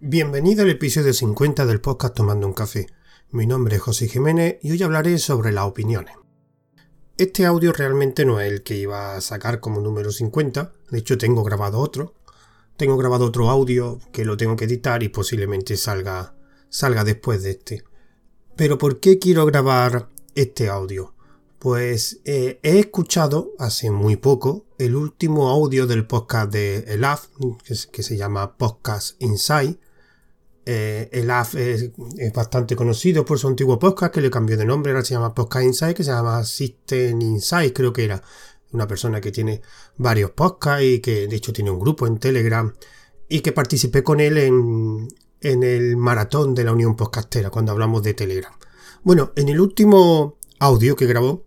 Bienvenido al episodio 50 del podcast Tomando un Café. Mi nombre es José Jiménez y hoy hablaré sobre las opiniones. Este audio realmente no es el que iba a sacar como número 50, de hecho tengo grabado otro. Tengo grabado otro audio que lo tengo que editar y posiblemente salga, salga después de este. Pero ¿por qué quiero grabar este audio? Pues eh, he escuchado hace muy poco el último audio del podcast de Elaf, que, que se llama Podcast Inside, eh, el AF es, bastante conocido por su antiguo podcast que le cambió de nombre, ahora se llama Podcast Insight, que se llama System Insight, creo que era una persona que tiene varios podcasts y que de hecho tiene un grupo en Telegram y que participé con él en, en el maratón de la Unión Podcastera cuando hablamos de Telegram. Bueno, en el último audio que grabó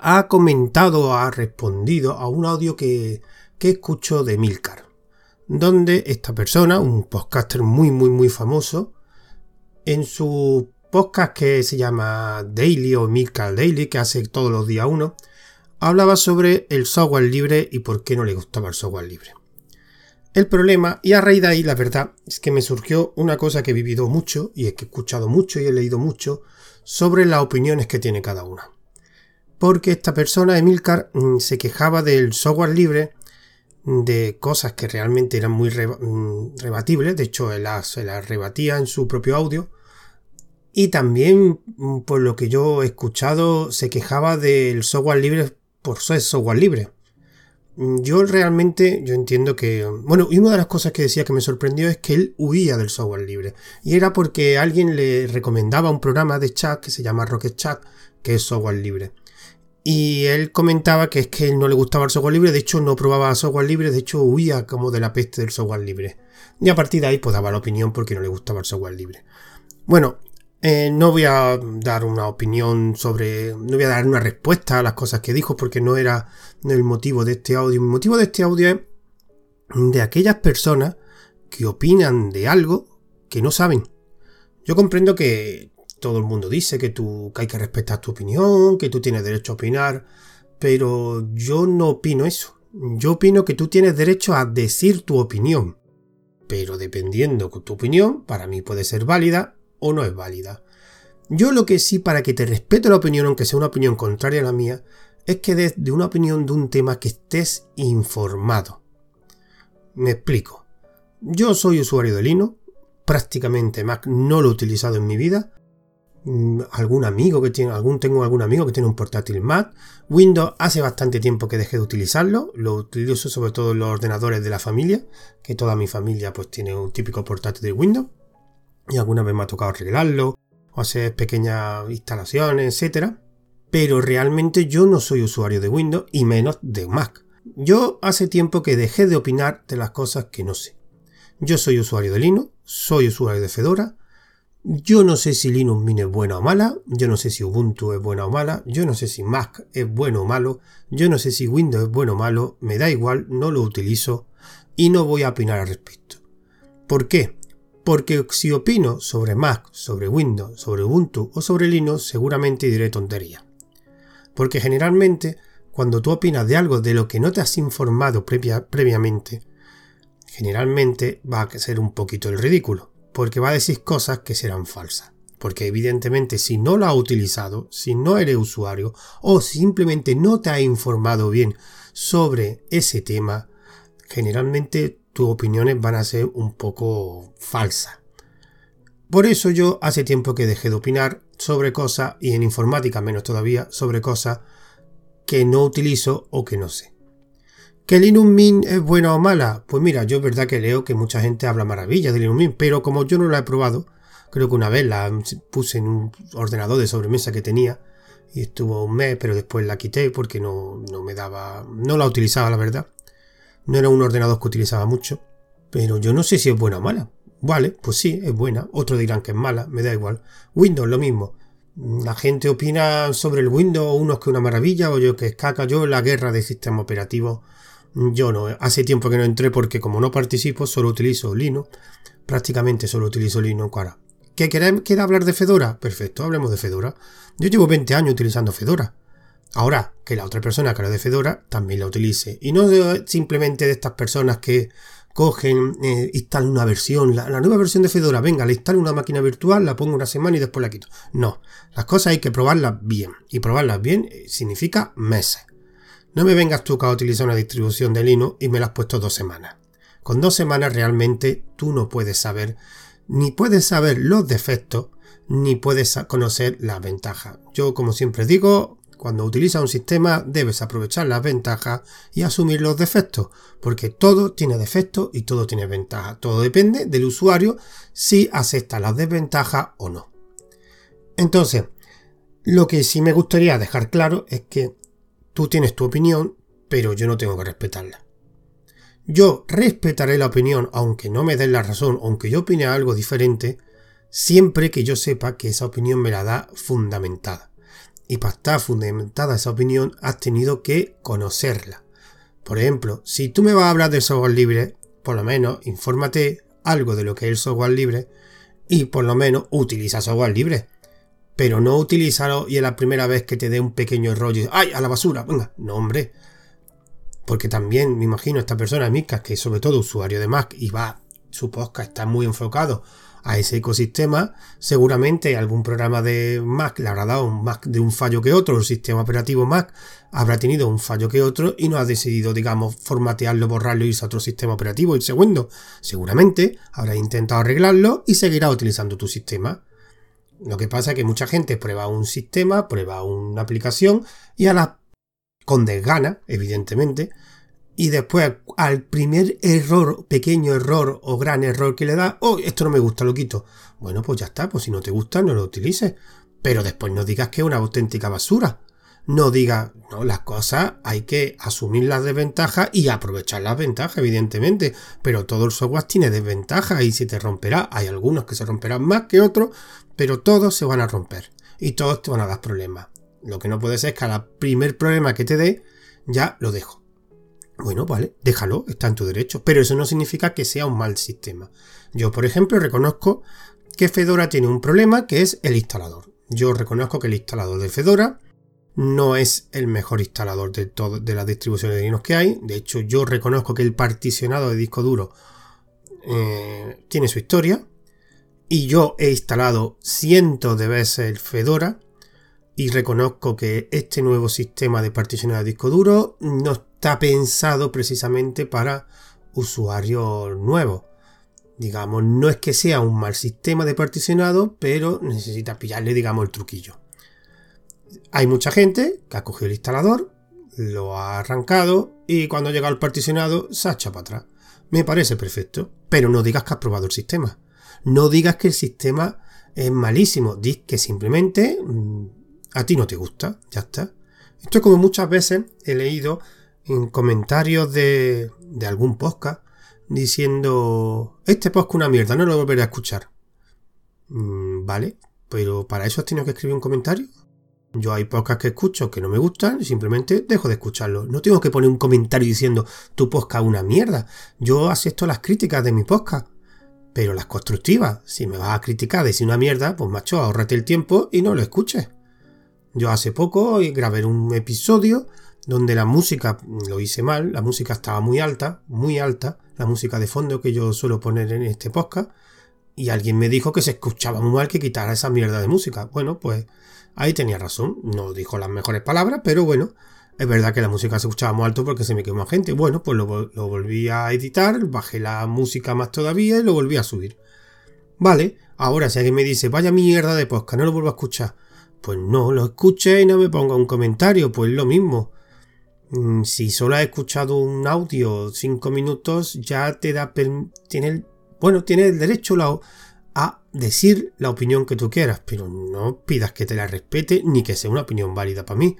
ha comentado, ha respondido a un audio que, que escucho de Milcar donde esta persona, un podcaster muy, muy, muy famoso, en su podcast que se llama Daily o Milcar Daily, que hace todos los días uno, hablaba sobre el software libre y por qué no le gustaba el software libre. El problema, y a raíz de ahí, la verdad, es que me surgió una cosa que he vivido mucho y es que he escuchado mucho y he leído mucho sobre las opiniones que tiene cada una. Porque esta persona, Emilcar, mm, se quejaba del software libre de cosas que realmente eran muy mm, rebatibles, de hecho se las rebatía en su propio audio, y también, mm, por lo que yo he escuchado, se quejaba del software libre por ser software libre. Mm, yo realmente, yo entiendo que... Bueno, y una de las cosas que decía que me sorprendió es que él huía del software libre. Y era porque alguien le recomendaba un programa de chat que se llama Rocket Chat, que es software libre. Y él comentaba que es que él no le gustaba el software libre, de hecho no probaba software libre, de hecho huía como de la peste del software libre. Y a partir de ahí pues daba la opinión porque no le gustaba el software libre. Bueno, eh, no voy a dar una opinión sobre, no voy a dar una respuesta a las cosas que dijo porque no era el motivo de este audio. El motivo de este audio es de aquellas personas que opinan de algo que no saben. Yo comprendo que todo el mundo dice que, tú, hay que respetar tu opinión, que tú tienes derecho a opinar, pero yo no opino eso. Yo opino que tú tienes derecho a decir tu opinión, pero dependiendo de tu opinión, para mí puede ser válida o no es válida. Yo lo que sí, para que te respete la opinión, aunque sea una opinión contraria a la mía, es que des de una opinión de un tema que estés informado. Me explico. Yo soy usuario de Linux, prácticamente Mac no lo he utilizado en mi vida, algún amigo que tiene, algún, tengo algún amigo que tiene un portátil Mac. Windows hace bastante tiempo que dejé de utilizarlo. Lo utilizo sobre todo en los ordenadores de la familia, que toda mi familia pues tiene un típico portátil de Windows. Y alguna vez me ha tocado arreglarlo o hacer pequeñas instalaciones, etcétera. Pero realmente yo no soy usuario de Windows y menos de Mac. Yo hace tiempo que dejé de opinar de las cosas que no sé. Yo soy usuario de Linux, soy usuario de Fedora, yo no sé si Linux Mint es buena o mala, yo no sé si Ubuntu es buena o mala, yo no sé si Mac es bueno o malo, yo no sé si Windows es bueno o malo, me da igual, no lo utilizo y no voy a opinar al respecto. ¿Por qué? Porque si opino sobre Mac, sobre Windows, sobre Ubuntu o sobre Linux, seguramente diré tontería. Porque generalmente, cuando tú opinas de algo de lo que no te has informado previamente, generalmente va a ser un poquito el ridículo porque va a decir cosas que serán falsas. Porque evidentemente si no lo ha utilizado, si no eres usuario o simplemente no te ha informado bien sobre ese tema, generalmente tus opiniones van a ser un poco falsas. Por eso yo hace tiempo que dejé de opinar sobre cosas, y en informática menos todavía, sobre cosas que no utilizo o que no sé. ¿Que Linux Mint es buena o mala? Pues mira, yo es verdad que leo que mucha gente habla maravillas de Linux Mint, pero como yo no la he probado, creo que una vez la puse en un ordenador de sobremesa que tenía y estuvo un mes, pero después la quité porque no, no me daba, no la utilizaba la verdad. No era un ordenador que utilizaba mucho, pero yo no sé si es buena o mala. Vale, pues sí, es buena. Otros dirán que es mala, me da igual. Windows, lo mismo. La gente opina sobre el Windows, unos que una maravilla, o yo que es caca. Yo la guerra de sistema operativo yo no, hace tiempo que no entré porque como no participo solo utilizo Linux. Prácticamente solo utilizo Linux ahora. ¿Qué quiere hablar de Fedora? Perfecto, hablemos de Fedora. Yo llevo 20 años utilizando Fedora. Ahora, que la otra persona que habla de Fedora también la utilice. Y no simplemente de estas personas que cogen, eh, instalan una versión, la, nueva versión de Fedora, venga, le instalo una máquina virtual, la pongo una semana y después la quito. No, las cosas hay que probarlas bien. Y probarlas bien eh, significa meses. No me vengas tú a utilizar una distribución de Linux y me la has puesto dos semanas. Con dos semanas realmente tú no puedes saber, ni puedes saber los defectos, ni puedes conocer las ventajas. Yo, como siempre digo, cuando utilizas un sistema debes aprovechar las ventajas y asumir los defectos, porque todo tiene defectos y todo tiene ventajas. Todo depende del usuario si acepta las desventajas o no. Entonces, lo que sí me gustaría dejar claro es que tú tienes tu opinión, pero yo no tengo que respetarla. Yo respetaré la opinión, aunque no me den la razón, aunque yo opine algo diferente, siempre que yo sepa que esa opinión me la da fundamentada y para estar fundamentada esa opinión has tenido que conocerla. Por ejemplo, si tú me vas a hablar del software libre, por lo menos infórmate algo de lo que es el software libre y por lo menos utiliza software libre. Pero no utilízalo y es la primera vez que te dé un pequeño rollo ¡ay! a la basura! Venga, no hombre. Porque también me imagino esta persona, Mika, que sobre todo usuario de Mac y va, su podcast está muy enfocado a ese ecosistema, seguramente algún programa de Mac le habrá dado Mac de un fallo que otro, el sistema operativo Mac habrá tenido un fallo que otro y no ha decidido, digamos, formatearlo, borrarlo, irse a otro sistema operativo, y segundo. Seguramente habrá intentado arreglarlo y seguirá utilizando tu sistema. Lo que pasa es que mucha gente prueba un sistema, prueba una aplicación y a la con desgana, evidentemente, y después al primer error, pequeño error o gran error que le da, oh, esto no me gusta, lo quito. Bueno, pues ya está, pues si no te gusta, no lo utilices. Pero después no digas que es una auténtica basura. No digas, no, las cosas hay que asumir las desventajas y aprovechar las ventajas, evidentemente. Pero todo el software tiene desventajas y se te romperá. Hay algunos que se romperán más que otros, pero todos se van a romper. Y todos te van a dar problemas. Lo que no puede ser es que al primer problema que te dé, ya lo dejo. Bueno, vale, déjalo, está en tu derecho, pero eso no significa que sea un mal sistema. Yo, por ejemplo, reconozco que Fedora tiene un problema que es el instalador. Yo reconozco que el instalador de Fedora no es el mejor instalador de, de las distribuciones de Linux que hay. De hecho, yo reconozco que el particionado de disco duro eh, tiene su historia. Y yo he instalado cientos de veces el Fedora y reconozco que este nuevo sistema de particionado de disco duro no está pensado precisamente para usuarios nuevos. Digamos, no es que sea un mal sistema de particionado, pero necesita pillarle, digamos, el truquillo. Hay mucha gente que ha cogido el instalador, lo ha arrancado y cuando llega al particionado se ha echado para atrás. Me parece perfecto, pero no digas que has probado el sistema. No digas que el sistema es malísimo, Diz que simplemente mm, a ti no te gusta, ya está. Esto es como muchas veces he leído en comentarios de, de algún podcast diciendo, este podcast es una mierda, no lo volveré a escuchar. Mm, vale, pero para eso has tenido que escribir un comentario. Yo hay podcasts que escucho que no me gustan y simplemente dejo de escucharlo. No tengo que poner un comentario diciendo tu podcast una mierda. Yo acepto las críticas de mi podcast, pero las constructivas. Si me vas a criticar de si una mierda, pues macho, ahorrate el tiempo y no lo escuches. Yo hace poco grabé un episodio donde la música, lo hice mal, la música estaba muy alta, muy alta, la música de fondo que yo suelo poner en este podcast, y alguien me dijo que se escuchaba muy mal que quitara esa mierda de música. Bueno, pues ahí tenía razón, no dijo las mejores palabras, pero bueno, es verdad que la música se escuchaba muy alto porque se me quemó gente. Bueno, pues lo, volví a editar, bajé la música más todavía y lo volví a subir. Vale, ahora si alguien me dice, vaya mierda de podcast, no lo vuelvo a escuchar. Pues no, lo escuche y no me ponga un comentario, pues lo mismo. Mm, si solo has escuchado un audio cinco minutos, ya te da. Tiene bueno, tiene el derecho a decir la opinión que tú quieras, pero no pidas que te la respete ni que sea una opinión válida para mí.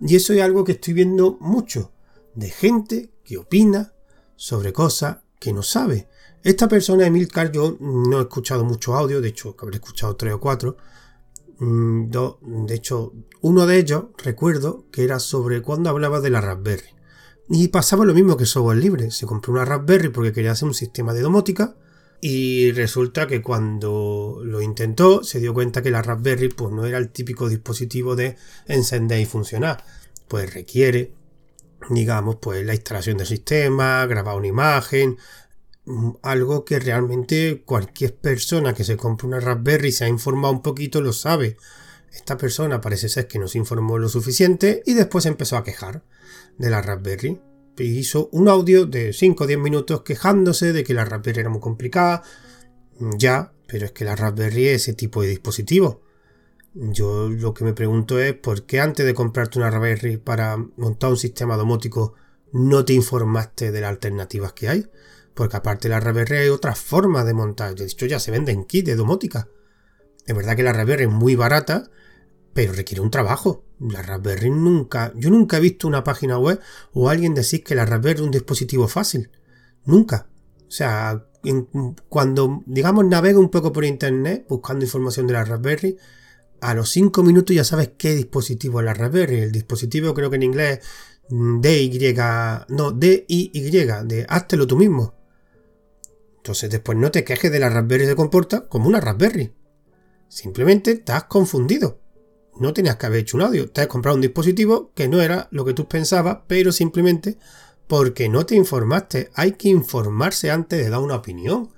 Y eso es algo que estoy viendo mucho de gente que opina sobre cosas que no sabe. Esta persona, Emilcar, yo no he escuchado mucho audio, de hecho, habré escuchado tres o cuatro Mm, de hecho, uno de ellos recuerdo que era sobre cuando hablaba de la Raspberry. Y pasaba lo mismo que software libre. Se compró una Raspberry porque quería hacer un sistema de domótica. Y resulta que cuando lo intentó, se dio cuenta que la Raspberry pues, no era el típico dispositivo de encender y funcionar. Pues requiere, digamos, pues la instalación del sistema, grabar una imagen, mm, algo que realmente cualquier persona que se compre una Raspberry y se ha informado un poquito lo sabe. Esta persona parece ser que no se informó lo suficiente y después empezó a quejar de la Raspberry. Hizo un audio de 5 o 10 minutos quejándose de que la Raspberry era muy complicada. Ya, pero es que la Raspberry es ese tipo de dispositivo. Yo lo que me pregunto es por qué antes de comprarte una Raspberry para montar un sistema domótico no te informaste de las alternativas que hay. Porque aparte de la Raspberry hay otras formas de montar. De hecho ya se venden kits de domótica. Es verdad que la Raspberry es muy barata, pero requiere un trabajo. La Raspberry nunca, yo nunca he visto una página web o alguien decir que la Raspberry es un dispositivo fácil. Nunca. O sea, cuando, digamos, navega un poco por internet buscando información de la Raspberry, a los 5 minutos ya sabes qué dispositivo es la Raspberry. El dispositivo creo que en inglés DY, no, DIY, de háztelo tú mismo. Entonces después no te quejes de la Raspberry se comporta como una Raspberry. Simplemente te has confundido. No tenías que haber hecho un audio. Te has comprado un dispositivo que no era lo que tú pensabas, pero simplemente porque no te informaste. Hay que informarse antes de dar una opinión.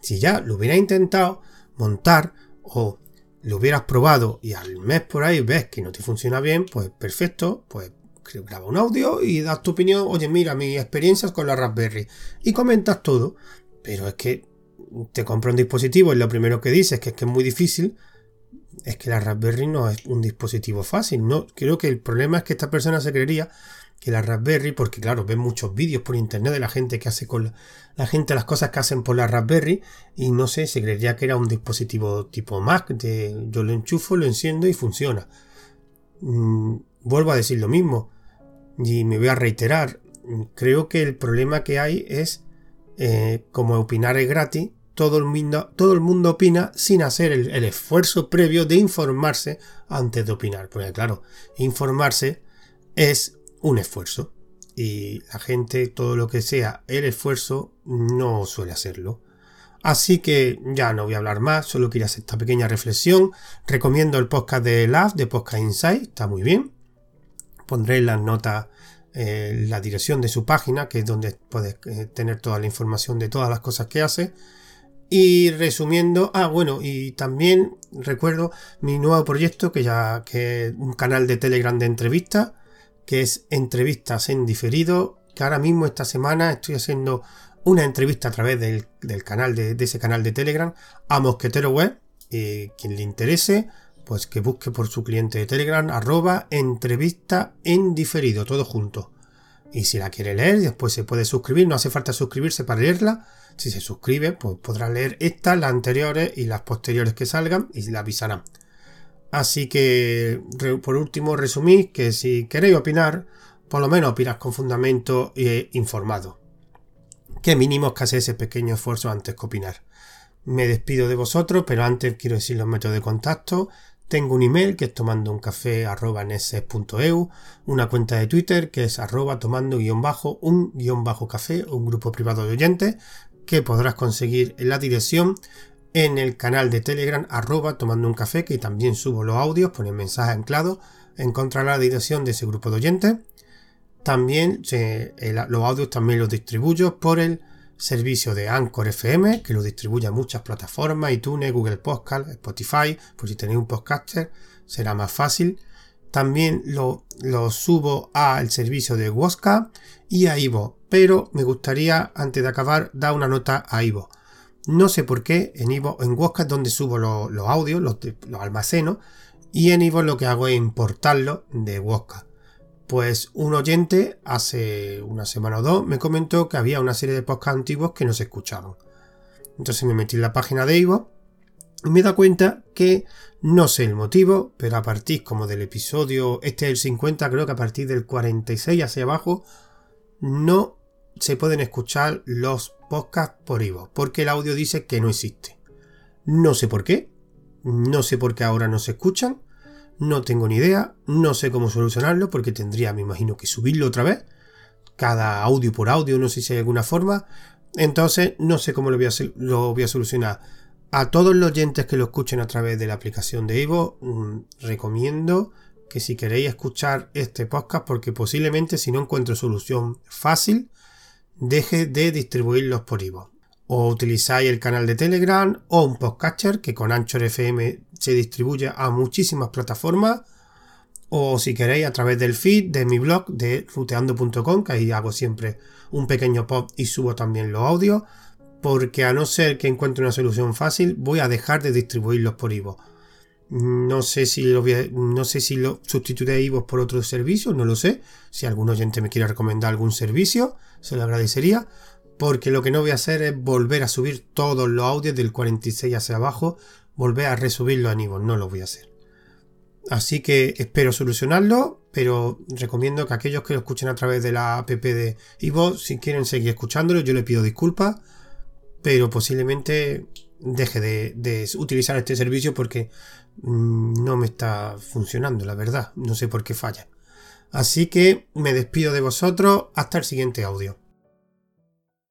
Si ya lo hubieras intentado montar o lo hubieras probado y al mes por ahí ves que no te funciona bien, pues perfecto, pues graba un audio y das tu opinión, oye, mira, mis experiencias con la Raspberry. Y comentas todo. Pero es que te compra un dispositivo y lo primero que dices que es que es muy difícil. Es que la Raspberry no es un dispositivo fácil. No, creo que el problema es que esta persona se creería que la Raspberry, porque claro, ven muchos vídeos por internet de la gente que hace con la, gente las cosas que hacen por la Raspberry y no sé, se creería que era un dispositivo tipo Mac, de yo lo enchufo, lo enciendo y funciona. Mm, vuelvo a decir lo mismo y me voy a reiterar. Creo que el problema que hay es, eh, como opinar es gratis, todo el, mundo, todo el mundo opina sin hacer el, esfuerzo previo de informarse antes de opinar. Porque claro, informarse es un esfuerzo. Y la gente, todo lo que sea el esfuerzo, no suele hacerlo. Así que ya no voy a hablar más, solo quería hacer esta pequeña reflexión. Recomiendo el podcast de Love, de Podcast Insight, está muy bien pondré en las notas eh, la dirección de su página, que es donde puedes eh, tener toda la información de todas las cosas que hace. Y resumiendo, ah, bueno, y también recuerdo mi nuevo proyecto, que ya que es un canal de Telegram de entrevistas, que es entrevistas en diferido, que ahora mismo esta semana estoy haciendo una entrevista a través del, canal de, ese canal de Telegram a Mosquetero Web. y quien le interese, pues que busque por su cliente de Telegram arroba entrevista en diferido, todo junto. Y si la quiere leer, después se puede suscribir, no hace falta suscribirse para leerla. Si se suscribe, pues podrá leer estas, las anteriores y las posteriores que salgan y la avisarán. Así que, por último, resumí que si queréis opinar, por lo menos opinas con fundamento e informado. Que mínimo que hace ese pequeño esfuerzo antes que opinar. Me despido de vosotros, pero antes quiero decir los métodos de contacto. Tengo un email que es tomando un café una cuenta de Twitter que es arroba tomando guion bajo un guion bajo café, un grupo privado de oyentes que podrás conseguir la dirección en el canal de Telegram arroba tomando un café que también subo los audios, pone mensajes anclados, encontrarás la dirección de ese grupo de oyentes. También los audios también los distribuyo por el servicio de Anchor FM, que lo distribuye a muchas plataformas, iTunes, Google Podcast, Spotify, por si tenéis un podcaster, será más fácil. También lo, subo al servicio de Woska y a Ivo, pero me gustaría, antes de acabar, dar una nota a Ivo. No sé por qué, en Ivo, en Woska es donde subo los, audios, los, los almaceno, y en Ivo lo que hago es importarlo de Woska. Pues un oyente hace una semana o dos me comentó que había una serie de podcasts antiguos que no se escuchaban. Entonces me metí en la página de Ivo y me da cuenta que no sé el motivo, pero a partir como del episodio, este es el 50, creo que a partir del 46 hacia abajo, no se pueden escuchar los podcasts por Ivo, porque el audio dice que no existe. No sé por qué, no sé por qué ahora no se escuchan, no tengo ni idea, no sé cómo solucionarlo porque tendría, me imagino, que subirlo otra vez. Cada audio por audio, no sé si hay alguna forma. Entonces, no sé cómo lo voy a, lo voy a solucionar. A todos los oyentes que lo escuchen a través de la aplicación de Evo, mm, recomiendo que si queréis escuchar este podcast, porque posiblemente si no encuentro solución fácil, deje de distribuirlos por Evo. o utilizáis el canal de Telegram o un podcatcher que con Anchor FM se distribuye a muchísimas plataformas o si queréis a través del feed de mi blog de ruteando.com que ahí hago siempre un pequeño pop y subo también los audios porque a no ser que encuentre una solución fácil voy a dejar de distribuirlos por Ivo. No sé si lo no sé si lo Ivo por otro servicio, no lo sé. Si algún oyente me quiere recomendar algún servicio, se lo agradecería porque lo que no voy a hacer es volver a subir todos los audios del 46 hacia abajo, volver a resubirlo a Nivo, no lo voy a hacer. Así que espero solucionarlo, pero recomiendo que aquellos que lo escuchen a través de la app de Ivo, si quieren seguir escuchándolo, yo le pido disculpas, pero posiblemente deje de, de utilizar este servicio porque mm, no me está funcionando, la verdad, no sé por qué falla. Así que me despido de vosotros hasta el siguiente audio.